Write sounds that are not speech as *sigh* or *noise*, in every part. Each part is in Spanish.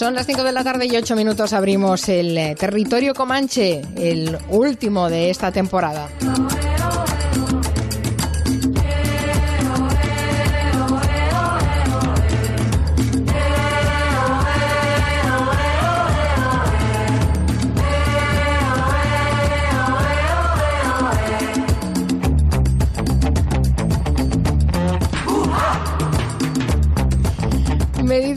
Son las 5 de la tarde y 8 minutos abrimos el eh, territorio Comanche, el último de esta temporada.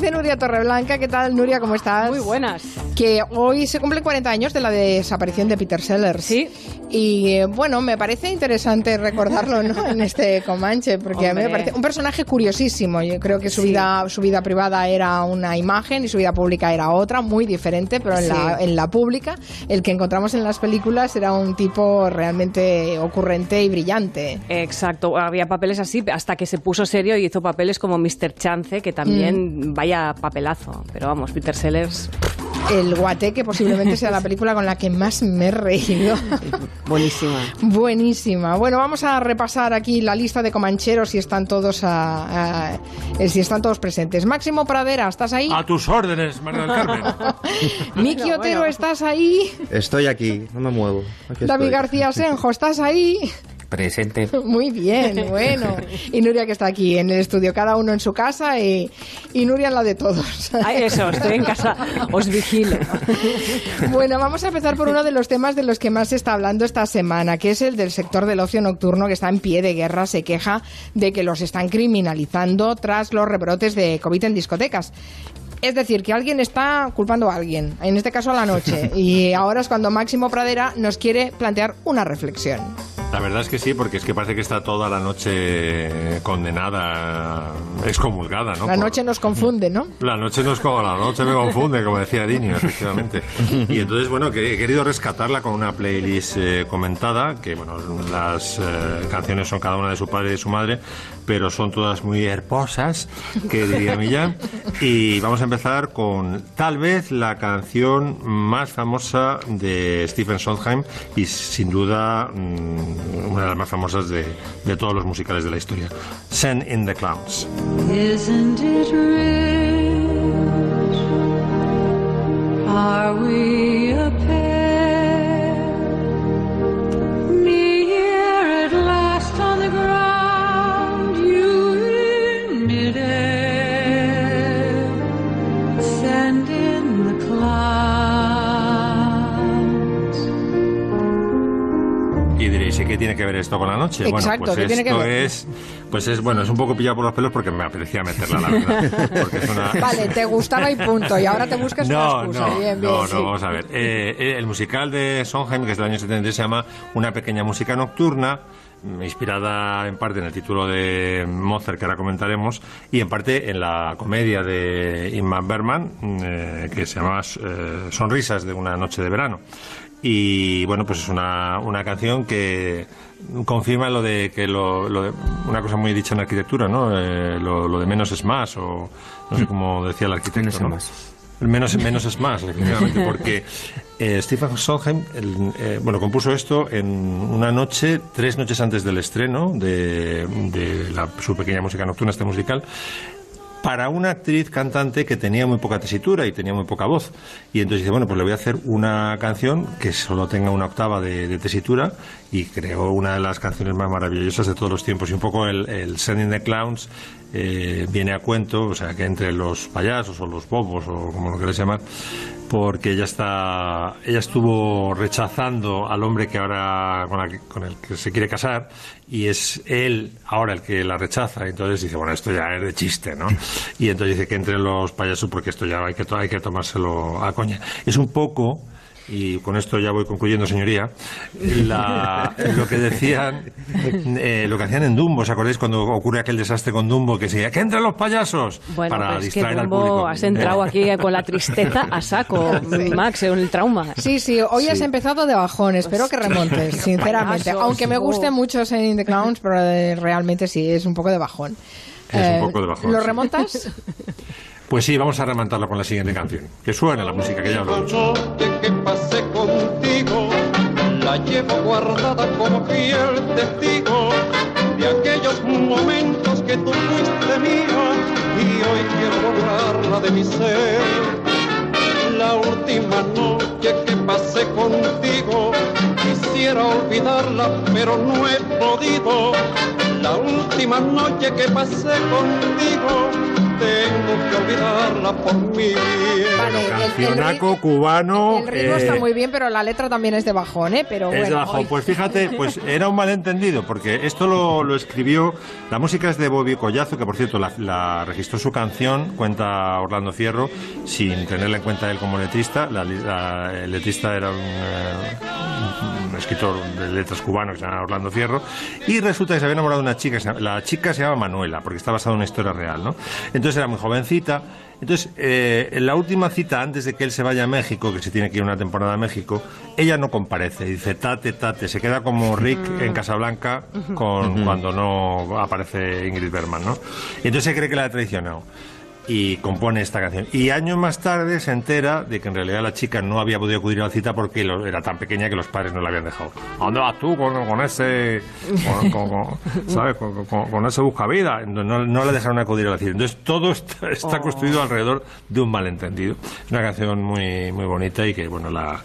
Dice Nuria Torreblanca, ¿qué tal Nuria? ¿Cómo estás? Muy buenas. Que hoy se cumplen 40 años de la desaparición de Peter Sellers. Sí. Y eh, bueno, me parece interesante recordarlo ¿no? en este Comanche, porque a mí me parece un personaje curiosísimo. Yo creo que su, Sí. vida, su vida privada era una imagen y su vida pública era otra, muy diferente, pero en, la, en la pública, el que encontramos en las películas era un tipo realmente ocurrente y brillante. Exacto, había papeles así hasta que se puso serio y hizo papeles como Mr. Chance, que también Mm. vaya papelazo. Pero vamos, Peter Sellers, El Guate, que posiblemente sea la *laughs* película con la que más me he reído. *laughs* buenísima. Buenísima. Bueno, vamos a repasar aquí la lista de comancheros si están todos a- a- eh, si están todos presentes. Máximo Pradera, ¿estás ahí? A tus órdenes, María del Carmen. *laughs* Miki Otero. ¿estás ahí? Estoy aquí, no me muevo. Aquí David estoy. García Senjo, ¿estás ahí? Presente. *laughs* Muy bien, *laughs* bueno. Y Nuria que está aquí en el estudio, cada uno en su casa y, y Nuria en la de todos. Ay, eso, estoy en casa, os vigilo. *laughs* Bueno, vamos a empezar por uno de los temas de los que más se está hablando esta semana, que es el del sector del ocio nocturno que está en pie de guerra. Se queja de que los están criminalizando tras los rebrotes de COVID en discotecas. Es decir, que alguien está culpando a alguien, en este caso a la noche. *laughs* Y ahora es cuando Máximo Pradera nos quiere plantear una reflexión. La verdad es que sí, porque es que parece que está toda la noche condenada, excomulgada, ¿no? La Por- noche nos confunde, ¿no? *laughs* La noche no es como la noche me confunde, como decía Dinio, efectivamente. Y entonces, bueno, que he querido rescatarla con una playlist eh, comentada, que, bueno, las eh, canciones son cada una de su padre y de su madre, pero son todas muy hermosas, que diría Millán. Y vamos a empezar con tal vez la canción más famosa de Stephen Sondheim y sin duda mm, una de las más famosas de, de todos los musicales de la historia, Send in the Clowns. Me Y diréis, ¿y qué tiene que ver esto con la noche? Exacto, bueno, pues ¿qué tiene que esto ver? es, pues es, bueno, es un poco pillado por los pelos porque me apetecía meterla, la verdad. Una... Vale, te gustaba y punto. Y ahora te buscas No, una excusa. no, bien, bien, no, sí. no, vamos a ver. Eh, eh, el musical de Sondheim, que es del año 73, se llama Una pequeña música nocturna, mm, inspirada en parte en el título de Mozart, que ahora comentaremos, y en parte en la comedia de Ingmar Bergman, mm, eh, que se llama Sonrisas de una noche de verano. Y bueno, pues es una, una canción que confirma lo de que lo, lo de, una cosa muy dicha en arquitectura, ¿no? Eh, lo, lo de menos es más, o no sé cómo decía el arquitecto, Menos es más. Menos, menos es más, *laughs* efectivamente, porque eh, Stephen Sondheim el, eh, bueno, compuso esto en una noche, tres noches antes del estreno de, de la- su pequeña música nocturna, este musical, para una actriz cantante que tenía muy poca tesitura y tenía muy poca voz. Y entonces dice, bueno, pues le voy a hacer una canción que solo tenga una octava de, tesitura y creó una de las canciones más maravillosas de todos los tiempos. Y un poco el Sending the Clowns eh, viene a cuento, o sea, que entre los payasos o los bobos o como lo queréis llamar, porque ella está ella estuvo rechazando al hombre que ahora con, la con el que se quiere casar y es él ahora el que la rechaza. Entonces dice bueno esto ya es de chiste no y entonces dice que entre los payasos porque esto ya hay que hay que tomárselo a coña. Es un poco y con esto ya voy concluyendo, señoría, la- *laughs* lo que decían, eh, lo que hacían en Dumbo, ¿os acordáis cuando ocurre aquel desastre con Dumbo que se decía, ¡que entren los payasos! Bueno, para pues es que distraer al Dumbo, público. has entrado aquí *laughs* con la tristeza a saco, Max, en el trauma. Sí, sí, hoy has empezado de bajón, espero que remontes, sinceramente. payasos, Aunque me oh. guste mucho Sending the Clowns, pero eh, realmente sí, es un poco de bajón. Es un poco de bajón, ¿Lo sí. remontas? *laughs* Pues sí, vamos a remontarlo con la siguiente canción. Que suena la música, que ya noche que pasé contigo, la llevo guardada como fiel testigo de aquellos momentos que tú fuiste mía y hoy quiero borrarla de mi ser. la última noche que pasé contigo. Quisiera olvidarla, pero no he podido. La última noche que pasé contigo, tengo que olvidarla por bien. Vale, el- el Cancionaco ri- cubano. El ritmo eh, está muy bien, pero la letra también es de bajón, ¿eh? Pero Es bueno. de bajón. hoy- Pues fíjate, pues *laughs* era un malentendido, porque esto lo, lo escribió, la música es de Bobby Collazo, que por cierto la, la registró su canción, cuenta Orlando Fierro, sin tenerla en cuenta él como letrista. La, la- el letrista era un, eh, un escritor de letras cubano que se llama Orlando Fierro, y resulta que se había enamorado de una chica, la chica se llama Manuela, porque está basada en una historia real, ¿no? Entonces era muy jovencita. Entonces, eh, en la última cita, antes de que él se vaya a México, que se tiene que ir una temporada a México, ella no comparece. Dice, tate, tate. Se queda como Rick en Casablanca con, cuando no aparece Ingrid Bergman, ¿no? Y entonces se cree que la ha traicionado. Y compone esta canción. Y años más tarde se entera de que en realidad la chica no había podido acudir a la cita porque lo- era tan pequeña que los padres no la habían dejado. ¿A dónde vas tú con, con ese, con, con- ¿sabes? Con, ese buscavida? Entonces, No, no la dejaron acudir a la cita. Entonces todo está, está construido alrededor de un malentendido. Es una canción muy, muy bonita y que, bueno, la,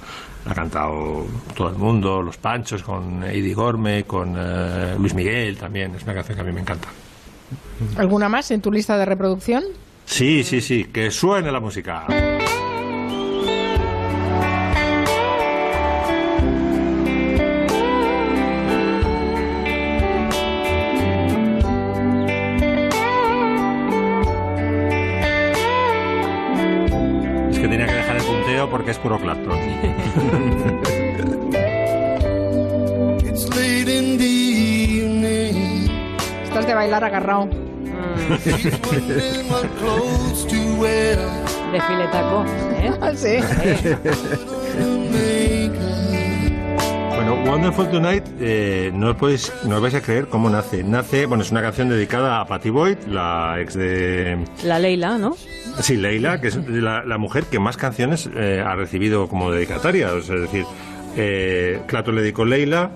la ha cantado todo el mundo, Los Panchos, con Eddie Gorme, con eh, Luis Miguel también. Es una canción que a mí me encanta. ¿Alguna más en tu lista de reproducción? Sí, sí, sí, que suene la música. Es que tenía que dejar el punteo porque es puro Clapton. *laughs* Estás de bailar agarrado. She's wondering what clothes to wear. De filetaco, ¿eh? Ah, sí. Bueno, Wonderful Tonight, eh, no, os podéis, no os vais a creer cómo nace. Nace, bueno, es una canción dedicada a Patty Boyd, la ex de... La Leila, ¿no? Sí, Leila, que es la, la mujer que más canciones eh, ha recibido como dedicataria. O sea, es decir, eh, Clapton le dedicó Leila,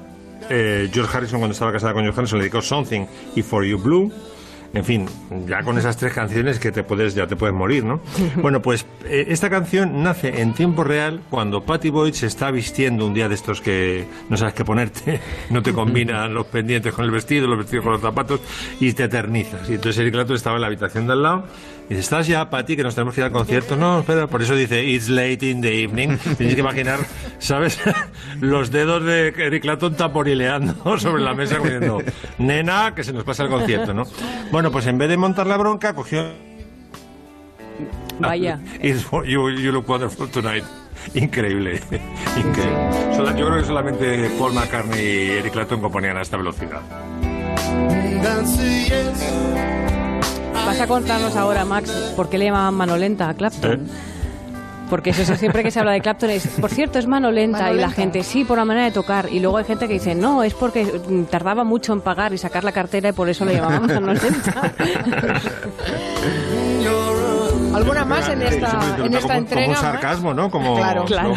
eh, George Harrison cuando estaba casada con George Harrison le dedicó Something y For You Blue. En fin, ya con esas tres canciones que te puedes, ya te puedes morir, ¿no? *laughs* Bueno, pues eh, esta canción nace en tiempo real cuando Patty Boyd se está vistiendo un día de estos que no sabes qué ponerte, *laughs* no te combinan *laughs* los pendientes con el vestido, los vestidos con los zapatos y te eternizas. Y entonces Eric Clapton estaba en la habitación de al lado dice, ¿estás ya, Patty, que nos tenemos que ir al concierto? No, espera, por eso dice, it's late in the evening. *laughs* Tienes que imaginar, ¿sabes? *laughs* Los dedos de Eric Clapton taporileando *laughs* sobre la mesa diciendo, nena, que se nos pasa el concierto, ¿no? Bueno, pues en vez de montar la bronca, cogió... Vaya. It's for you, you look wonderful tonight. Increíble, increíble. Yo creo que solamente Paul McCartney y Eric Clapton componían a esta velocidad. Vas a contarnos ahora, Max, por qué le llamaban mano lenta a Clapton. ¿Eh? Porque eso, eso siempre que se habla de Clapton es, por cierto, es mano lenta. Mano y la gente, sí, por la manera de tocar. Y luego hay gente que dice, no, es porque tardaba mucho en pagar y sacar la cartera y por eso le llamaban mano *laughs* lenta. ¿Alguna más en esta, en como- esta como, entrega? un Max? sarcasmo, ¿no? Como, Claro. Claro.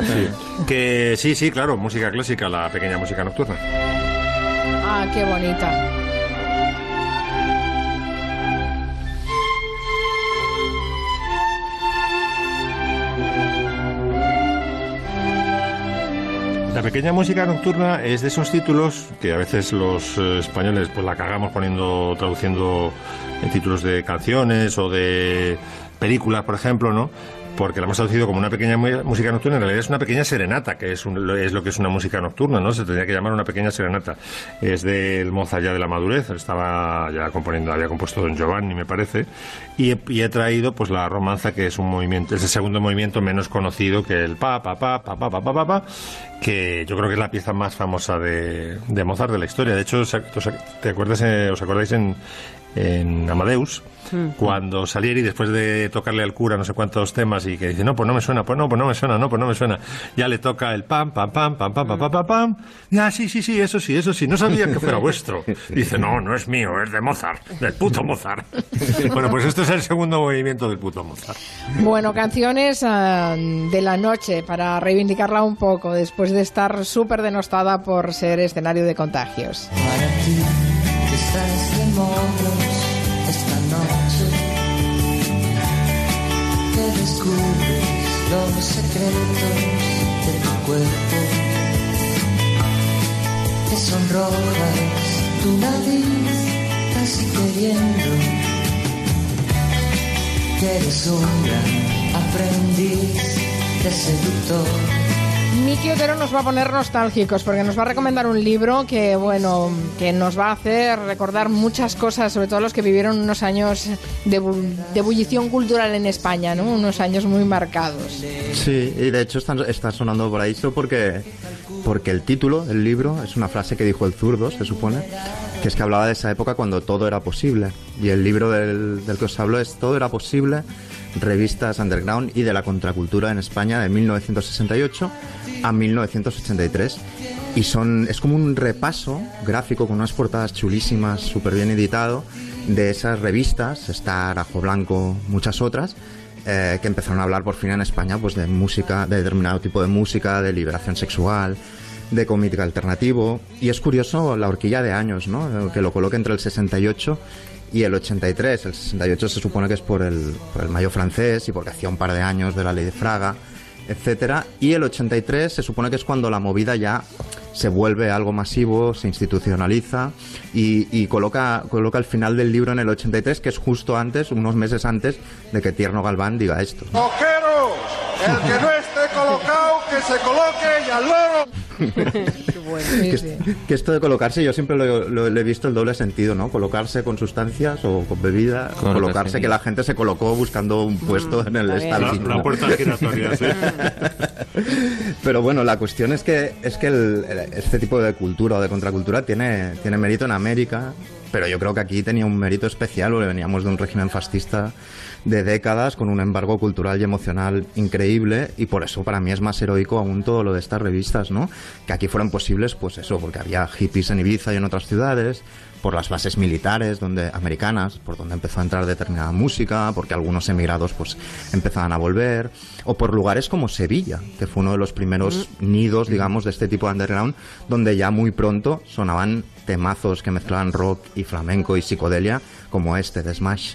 Sí. Que sí, sí, claro, música clásica, la pequeña música nocturna. Ah, qué bonita. La pequeña música nocturna es de esos títulos que a veces los eh, españoles pues la cagamos poniendo, traduciendo en títulos de canciones o de películas, por ejemplo, ¿no? Porque la hemos traducido como una pequeña música nocturna, en realidad es una pequeña serenata, que es, un- es lo que es una música nocturna, ¿no? Se tendría que llamar una pequeña serenata. Es del Mozart ya de la madurez, estaba ya componiendo, había compuesto Don Giovanni, me parece, y he, traído pues la romanza, que es un movimiento, es el segundo movimiento menos conocido que el pa, pa, pa, pa, pa, pa, pa, pa, que yo creo que es la pieza más famosa de, Mozart de la historia. De hecho, ¿os ac- ¿te acuerdas, eh, os acordáis en, en Amadeus? Cuando Salieri, después de tocarle al cura no sé cuántos temas y que dice, no, pues no me suena, pues no, pues no me suena, no, pues no me suena, ya le toca el pam, pam, pam, pam, pam, pam, pam, pam, ah, sí, sí, sí, eso sí, eso sí, no sabía que fuera vuestro. *laughs* Dice, no, no es mío, es de Mozart, del puto Mozart. *laughs* bueno, pues esto es el segundo movimiento del puto Mozart. Bueno, canciones ah, de la noche para reivindicarla un poco después de estar súper denostada por ser escenario de contagios. Para ti, que estás de moda descubres los secretos de tu cuerpo. Te sonrojas tu nariz casi queriendo que eres un gran aprendiz de seductor. Miki Otero nos va a poner nostálgicos porque nos va a recomendar un libro que, bueno, que nos va a hacer recordar muchas cosas, sobre todo los que vivieron unos años de, bu- de ebullición cultural en España, ¿no? Unos años muy marcados. Sí, y de hecho está, sonando por ahí esto porque, porque el título del libro es una frase que dijo el zurdo, se supone, que es que hablaba de esa época cuando todo era posible. Y el libro del, del que os hablo es Todo era posible, revistas underground y de la contracultura en España de 1968 a 1983. Y son, es como un repaso gráfico con unas portadas chulísimas, súper bien editado, de esas revistas, Star, Ajo Blanco, muchas otras, eh, que empezaron a hablar por fin en España pues de música, de determinado tipo de música, de liberación sexual, de cómic alternativo. Y es curioso la horquilla de años, ¿no? Que lo coloque entre el 68 y el 83. El 68 se supone que es por el, por el mayo francés y porque hacía un par de años de la ley de Fraga, etcétera. Y el 83 se supone que es cuando la movida ya se vuelve algo masivo, se institucionaliza y, y coloca, coloca el final del libro en el 83, que es justo antes, unos meses antes de que Tierno Galván diga esto. ¡Coqueros! El que no colocado, *laughs* que se coloque y al loro. Sí, *laughs* que, sí. que esto de colocarse, yo siempre lo, lo- le he visto el doble sentido, ¿no? Colocarse con sustancias o con bebida, Colocarse. colocarse que la gente se colocó buscando un puesto en el está bien. La, la puerta giratoria, sí. *laughs* Pero bueno, la cuestión es que es que el- el- este tipo de cultura o de contracultura tiene, tiene mérito en América, pero yo creo que aquí tenía un mérito especial, porque veníamos de un régimen fascista de décadas con un embargo cultural y emocional increíble y por eso para mí es más heroico aún todo lo de estas revistas, ¿no? Que aquí fueron posibles, pues eso, porque había hippies en Ibiza y en otras ciudades, por las bases militares donde americanas, por donde empezó a entrar determinada música, porque algunos emigrados pues empezaban a volver, o por lugares como Sevilla, que fue uno de los primeros nidos, digamos, de este tipo de underground, donde ya muy pronto sonaban temazos que mezclaban rock y flamenco y psicodelia, como este de Smash.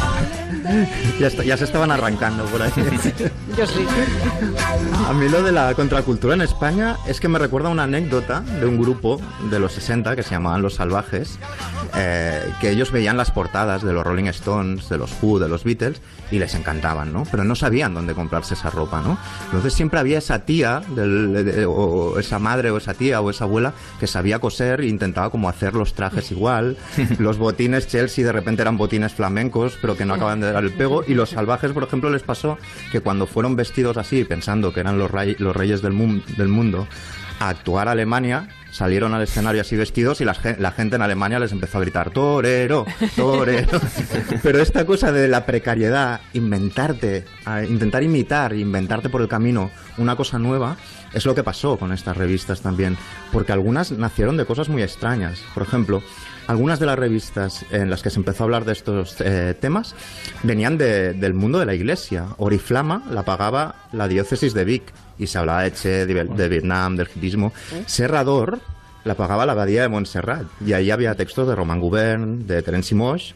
*laughs* Ya, está- ya se estaban arrancando por ahí. *laughs* Yo sí. A mí lo de la contracultura en España es que me recuerda una anécdota de un grupo de los 60 que se llamaban Los Salvajes, eh, que ellos veían las portadas de los Rolling Stones, de los Who, de los Beatles y les encantaban, ¿no? Pero no sabían dónde comprarse esa ropa, ¿no? Entonces siempre había esa tía, del- de- o esa madre o esa tía o esa abuela que sabía coser e intentaba como hacer los trajes igual, *laughs* los botines Chelsea de repente eran botines flamencos, pero que no acaban de dar el pego y los salvajes, por ejemplo, les pasó que cuando fueron vestidos así, pensando que eran los, rey- los reyes del, del mundo, a actuar a Alemania, salieron al escenario así vestidos y la, la gente en Alemania les empezó a gritar torero, torero. *laughs* Pero esta cosa de la precariedad, inventarte, intentar imitar, inventarte por el camino una cosa nueva, es lo que pasó con estas revistas también, porque algunas nacieron de cosas muy extrañas. Por ejemplo, algunas de las revistas en las que se empezó a hablar de estos eh, temas venían de- del mundo de la iglesia. Oriflama la pagaba la diócesis de Vic y se hablaba de Che, de, de Vietnam, del hipismo. Serrador la pagaba la abadía de Montserrat y ahí había textos de Roman Gubern, de Terence Moix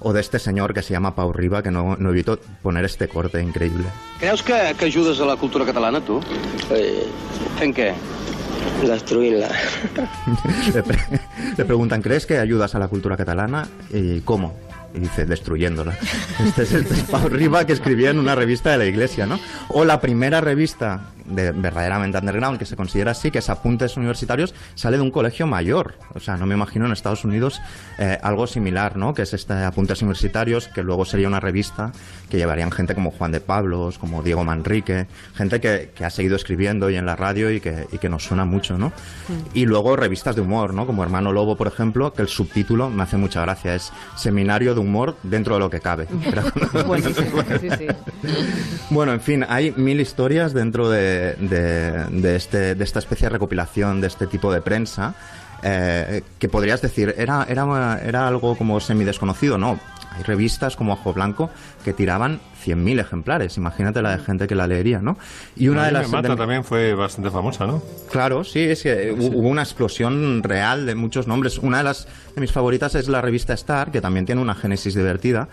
o de este señor que se llama Pau Riba, que no, no evitó poner este corte increíble. Creus que, que ajudes a la cultura catalana, tu? Eh, Fent què? Destruint-la. *laughs* le, pre- le preguntan, ¿crees que ayudas a la cultura catalana? ¿Y cómo? Y dice, destruyéndola. *laughs* Este es, es Pau Riba que escribía en una revista de la iglesia, ¿no? O la primera revista de verdaderamente underground que se considera así, que es Apuntes Universitarios, sale de un colegio mayor. O sea, no me imagino en Estados Unidos eh, algo similar, ¿no? Que es este Apuntes Universitarios, que luego sería una revista que llevarían gente como Juan de Pablos, como Diego Manrique, gente que, que ha seguido escribiendo y en la radio y que, y que nos suena mucho, ¿no? Y luego revistas de humor, ¿no? Como Hermano Lobo, por ejemplo, que el subtítulo me hace mucha gracia, es Seminario de Humor dentro de lo que cabe. *laughs* Buenísimo. Sí, sí. *laughs* Bueno, en fin, hay mil historias dentro de, de- de este, de esta especie de recopilación de este tipo de prensa. eh, que podrías decir, ¿era, era, era algo como semi-desconocido? No, Hay revistas como Ojo Blanco que tiraban 100.000 ejemplares. Imagínate la de gente que la leería, ¿no? Y una de las... Mata de- también fue bastante famosa, ¿no? Claro, sí, es que hu- hubo una explosión real de muchos nombres. Una de las de mis favoritas es la revista Star, que también tiene una génesis divertida,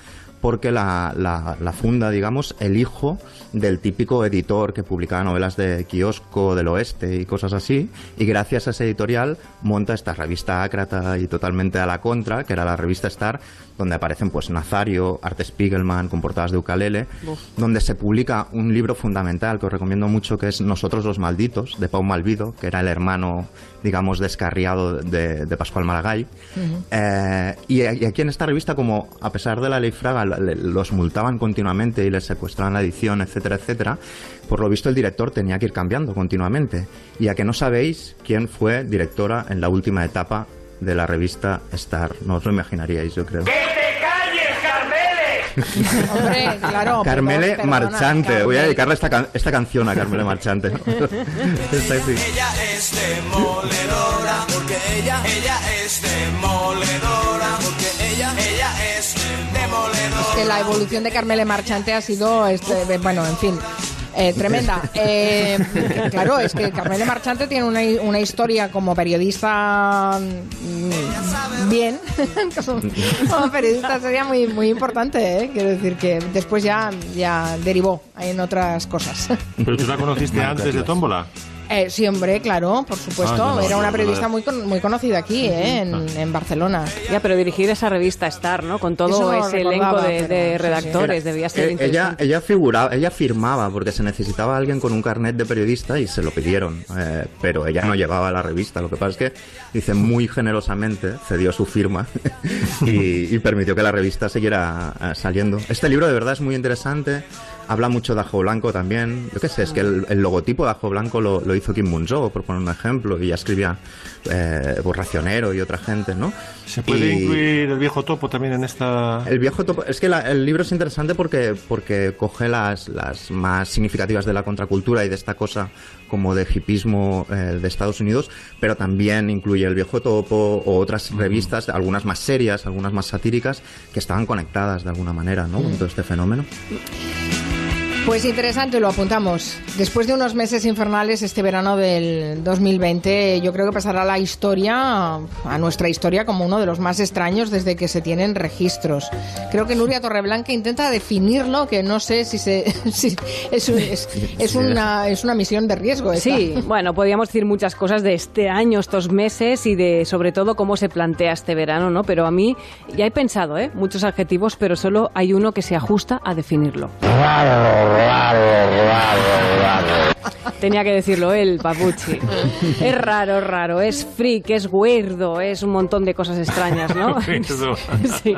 porque la, la- funda, digamos, el hijo del típico editor que publicaba novelas de kiosco del oeste y cosas así, y gracias a ese editorial monta esta revista ácrata y totalmente a la contra, que era la revista Star, donde aparecen pues Nazario, Art Spiegelman con portadas de ukalele, donde se publica un libro fundamental que os recomiendo mucho que es Nosotros los Malditos, de Pau Malvido, que era el hermano, digamos, descarriado de, de Pascual Maragall. Eh, y, y aquí en esta revista, como a pesar de la ley Fraga le- los multaban continuamente y les secuestraban la edición, etcétera, etcétera, por lo visto el director tenía que ir cambiando continuamente. Y a que no sabéis quién fue directora en la última etapa de la revista Star. No os lo imaginaríais, yo creo. *laughs* Hombre, claro. Carmele perdón, perdona, Marchante. Voy a Carmele. dedicarle esta, can- esta canción a Carmele Marchante. *laughs* Esta sí. Ella es demoledora, porque ella, ella es demoledora, porque ella, ella es demoledora. Es que la evolución de Carmele Marchante ha sido, este, bueno, en fin. Eh, tremenda. Eh, claro, es que Carmele Marchante tiene una, una historia como periodista mm, bien, *laughs* como, como periodista sería muy muy importante, ¿eh? quiero decir que después ya ya derivó en otras cosas. Pero tú la conociste antes de. Tómbola. Eh, sí, hombre, claro, por supuesto. Ah, no, no, Era una periodista muy con- muy conocida aquí, ¿eh? en, en Barcelona. Ya, pero dirigir esa revista Star, ¿no? Con todo ese elenco de, sí, sí. redactores, debía ser Eh, ella, interesante. ella figuraba, ella firmaba porque se necesitaba alguien con un carnet de periodista y se lo pidieron, eh, pero ella no llevaba la revista. Lo que pasa es que dice muy generosamente cedió su firma *laughs* y, y permitió que la revista siguiera eh, saliendo. Este libro de verdad es muy interesante. Habla mucho de Ajo Blanco también. Yo qué sé, es que el, el logotipo de Ajo Blanco lo, lo hizo Kim Munzo, por poner un ejemplo, y ya escribía eh, pues, Racionero y otra gente, ¿no? ¿Se puede Y- incluir el viejo topo también en esta...? el viejo topo, es que la- el libro es interesante porque, porque coge las, las más significativas de la contracultura y de esta cosa como de hipismo eh, de Estados Unidos, pero también incluye el viejo topo o otras revistas, algunas más serias, algunas más satíricas, que estaban conectadas de alguna manera ¿no? con todo este fenómeno. Pues interesante, lo apuntamos. Después de unos meses infernales, este verano del 2020, yo creo que pasará a la historia, a nuestra historia, como uno de los más extraños desde que se tienen registros. Creo que Nuria Torreblanca intenta definirlo, que no sé si, se, *laughs* si es, un- es, es una, es una misión de riesgo. esta. Sí, bueno, podríamos decir muchas cosas de este año, estos meses y de sobre todo cómo se plantea este verano, ¿no? Pero a mí ya he pensado, ¿eh? Muchos adjetivos, pero solo hay uno que se ajusta a definirlo. Tenía que decirlo él, Papuchi. Es raro, raro, es freak, es weirdo, es un montón de cosas extrañas, ¿no? *laughs* Sí.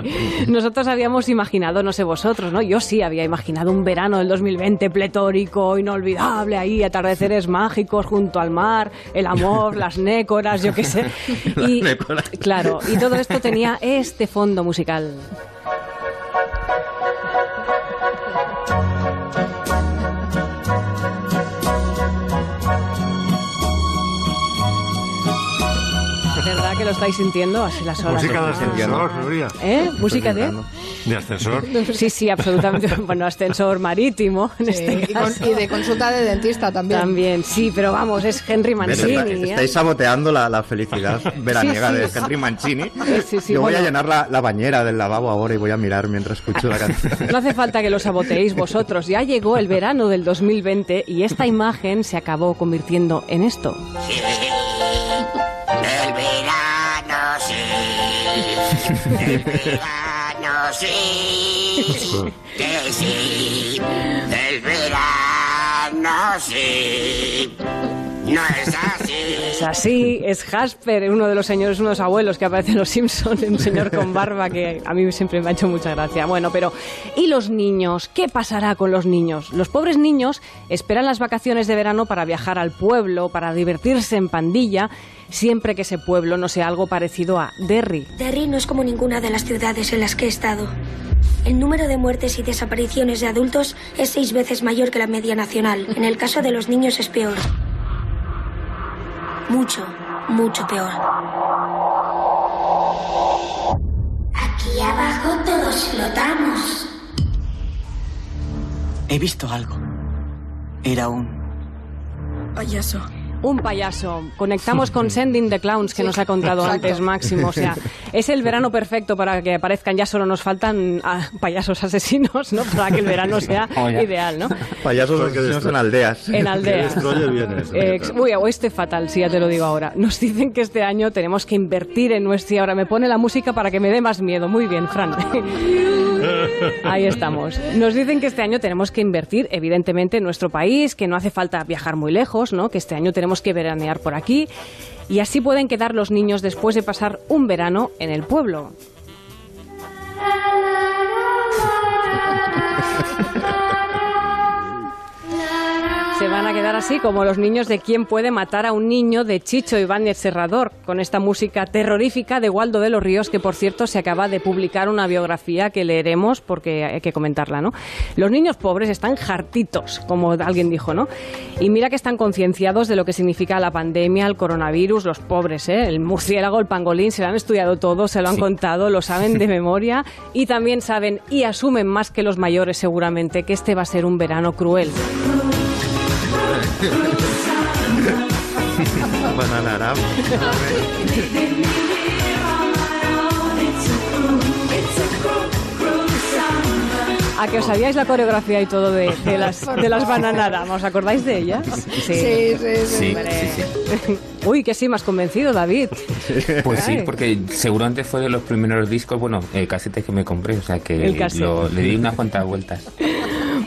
Nosotros habíamos imaginado, no sé vosotros, ¿no? Yo sí había imaginado un verano del 2020 pletórico, inolvidable, ahí, atardeceres mágicos junto al mar, el amor, las nécoras, yo qué sé. *laughs* Y, claro, y todo esto tenía este fondo musical. Lo estáis sintiendo? Así las olas. Música de ascensor, Nuria. ¿Eh? ¿Música de? De ascensor. Sí, sí, absolutamente. *laughs* Bueno, ascensor marítimo en Sí, este y, con- caso. y de consulta de dentista también. También, sí, pero vamos, es Henry. Mancini. Está- ¿eh? Estáis saboteando la, la felicidad *laughs* veraniega Sí, sí, de. Henry Mancini. *laughs* Sí, sí, Yo voy a llenar la, la bañera del lavabo ahora y voy a mirar mientras escucho la canción. No hace falta que lo saboteéis vosotros. Ya llegó el verano del 2020 y esta imagen se acabó convirtiendo en esto. El verano verano sí, que sí, el verano sí, no es así. Es así, es Jasper, uno de los señores, uno de los abuelos que aparece en Los Simpsons, un señor con barba que a mí siempre me ha hecho mucha gracia. Bueno, pero ¿y los niños? ¿Qué pasará con los niños? Los pobres niños esperan las vacaciones de verano para viajar al pueblo, para divertirse en pandilla, siempre que ese pueblo no sea algo parecido a Derry. Derry no es como ninguna de las ciudades en las que he estado. El número de muertes y desapariciones de adultos es seis veces mayor que la media nacional. En el caso de los niños es peor. Mucho, mucho peor. Aquí abajo todos explotamos. He visto algo. Era un... Payaso. Un payaso. Conectamos con Sending the Clowns, que nos ha contado exacto. antes Máximo. O sea, *laughs* es el verano perfecto para que aparezcan. Ya solo nos faltan ah, payasos asesinos, ¿no? Para que el verano sea *laughs* Oh, ideal, ¿no? Payasos asesinos en aldeas. En aldeas. Destroyer viene. Eh, uy, o este fatal, sí, ya te lo digo ahora. Nos dicen que este año tenemos que invertir en nuestro... Y ahora me pone la música para que me dé más miedo. Muy bien, Fran. *laughs* Ahí estamos. Nos dicen que este año tenemos que invertir, evidentemente, en nuestro país, que no hace falta viajar muy lejos, ¿no? Que este año tenemos que veranear por aquí. Y así pueden quedar los niños después de pasar un verano en el pueblo. *laughs* Se van a quedar así como los niños de quién puede matar a un niño de Chicho Ibáñez Serrador, con esta música terrorífica de Waldo de los Ríos, que por cierto se acaba de publicar una biografía que leeremos porque hay que comentarla, ¿no? Los niños pobres están hartitos, como alguien dijo, ¿no? Y mira que están concienciados de lo que significa la pandemia, el coronavirus, los pobres, ¿eh? El murciélago, el pangolín, se lo han estudiado todo, se lo han Sí. contado, lo saben de *laughs* memoria y también saben y asumen más que los mayores seguramente que este va a ser un verano cruel. Bananarama. A que os sabíais la coreografía y todo de, de las, de las bananadas. ¿Os acordáis de ellas? Sí, sí, sí. Sí, *laughs* Uy, que sí, me has convencido, David. Pues sí, porque seguramente fue de los primeros discos, bueno, eh, casetes que me compré, o sea que lo- le di unas cuantas vueltas.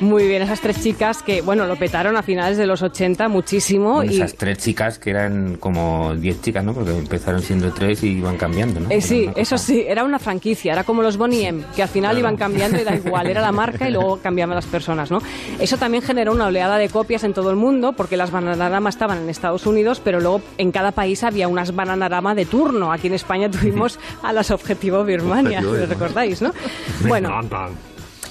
Muy bien, esas tres chicas que, bueno, lo petaron a finales de los 80 muchísimo. Bueno, y, esas tres chicas que eran como diez chicas, ¿no? Porque empezaron siendo tres y iban cambiando, ¿no? Eh, sí, eso cosa- sí, era una franquicia, era como los Bonnie M, que al final iban cambiando y da igual, era la marca y luego cambiaban las personas, ¿no? Eso también generó una oleada de copias en todo el mundo, porque las Bananarama estaban en Estados Unidos, pero luego en cada país había unas Bananarama de turno. Aquí en España tuvimos *laughs* a las Objetivo Birmania, ¿lo recordáis, no? Bueno,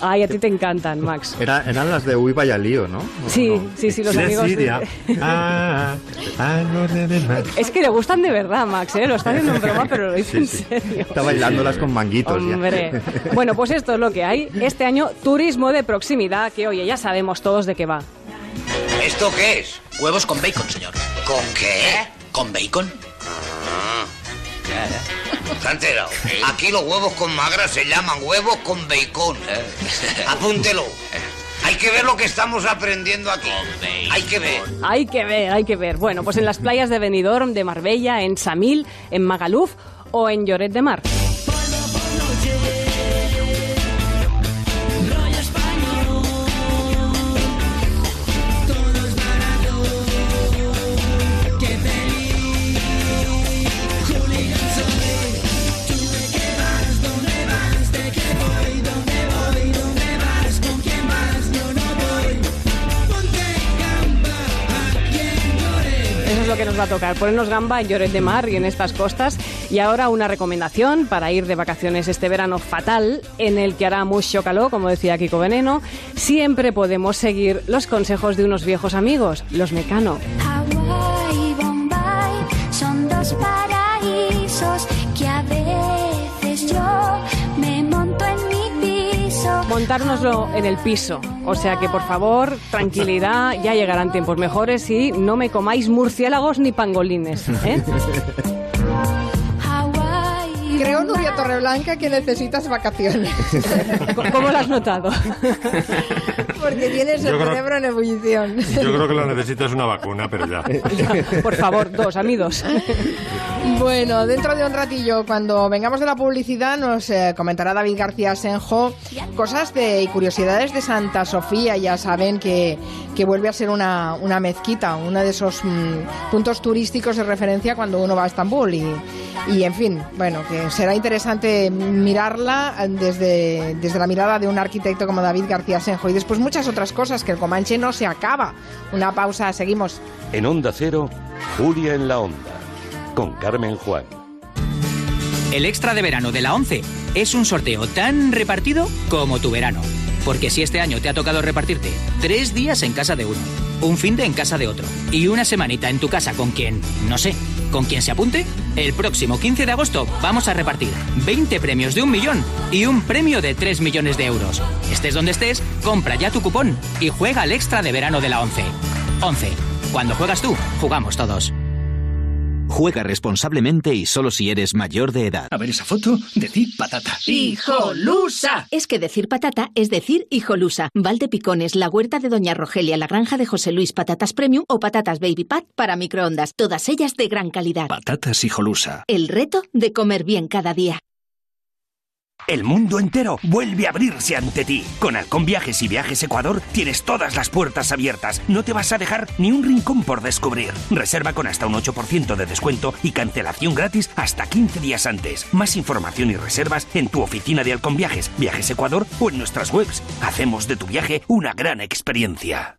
ay, a ti te encantan, Max. Era- eran las de Uy Vaya Lío, ¿no? Sí, sí, sí, los De amigos. de- Siria. Ah, ah, no, no. Es que le gustan de verdad, Max, ¿eh? Lo está haciendo en broma, pero lo dice en Sí, sí. serio. Está bailándolas con manguitos ya. Hombre. Bueno, pues esto es lo que hay. Este año, turismo de proximidad, que oye, ya sabemos todos de qué va. ¿Esto qué es? Huevos con bacon, señor. ¿Con qué? ¿Con bacon? ¿Se ha enterado? Aquí los huevos con magra se llaman huevos con bacon. *laughs* Apúntelo. Hay que ver lo que estamos aprendiendo aquí. Hay que ver. Hay que ver, hay que ver. Bueno, pues en las playas de Benidorm, de Marbella, en Samil, en Magaluf o en Lloret de Mar. Va a tocar, ponernos gamba en Lloret de Mar y en estas costas. Y ahora una recomendación para ir de vacaciones este verano fatal, en el que hará mucho calor, como decía Kiko Veneno. Siempre podemos seguir los consejos de unos viejos amigos, los Mecano. Piso. Montárnoslo en el piso. O sea que, por favor, tranquilidad, ya llegarán tiempos mejores y no me comáis murciélagos ni pangolines. ¿eh? *laughs* Creo. Nuria Torreblanca, que necesitas vacaciones. *laughs* ¿Cómo lo has notado? Porque tienes el Yo creo- cerebro en ebullición. Yo creo que lo necesitas una vacuna, pero ya. *laughs* Por favor, dos, amigos. Bueno, dentro de un ratillo, cuando vengamos de la publicidad, nos eh, comentará David García Senjo cosas de y curiosidades de Santa Sofía. Ya saben que, que vuelve a ser una, una mezquita, uno de esos mm, puntos turísticos de referencia cuando uno va a Estambul. Y, y, en fin, bueno, que será interesante mirarla desde, desde la mirada de un arquitecto como David García Senjo. Y después muchas otras cosas, que el Comanche no se acaba. Una pausa, seguimos. En Onda Cero, Julia en la Onda, con Carmen Juan. El extra de verano de la 11 es un sorteo tan repartido como tu verano. Porque si este año te ha tocado repartirte tres días en casa de uno, un fin de en casa de otro y una semanita en tu casa con quien, no sé, Con quien se apunte, el próximo 15 de agosto vamos a repartir 20 premios de un millón y un premio de 3 millones de euros. Estés donde estés, compra ya tu cupón y juega al extra de verano de la 11. 11. Cuando juegas tú, jugamos todos. Juega responsablemente y solo si eres mayor de edad. A ver esa foto, decid patata. ¡Hijolusa! Es que decir patata es decir hijolusa. Valde Picones, la huerta de Doña Rogelia, la granja de José Luis, patatas premium o patatas baby pat para microondas. Todas ellas de gran calidad. Patatas hijolusa. El reto de comer bien cada día. El mundo entero vuelve a abrirse ante ti. Con Halcón Viajes y Viajes Ecuador tienes todas las puertas abiertas. No te vas a dejar ni un rincón por descubrir. Reserva con hasta un 8% de descuento y cancelación gratis hasta 15 días antes. Más información y reservas en tu oficina de Halcón Viajes, Viajes Ecuador o en nuestras webs. Hacemos de tu viaje una gran experiencia.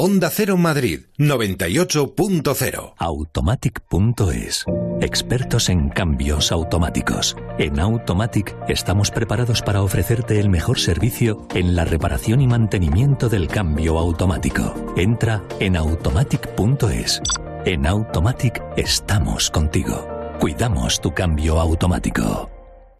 Onda Cero Madrid 98.0 Automatic.es. Expertos en cambios automáticos. En Automatic estamos preparados para ofrecerte el mejor servicio en la reparación y mantenimiento del cambio automático. Entra en automatic.es. En Automatic estamos contigo. Cuidamos tu cambio automático.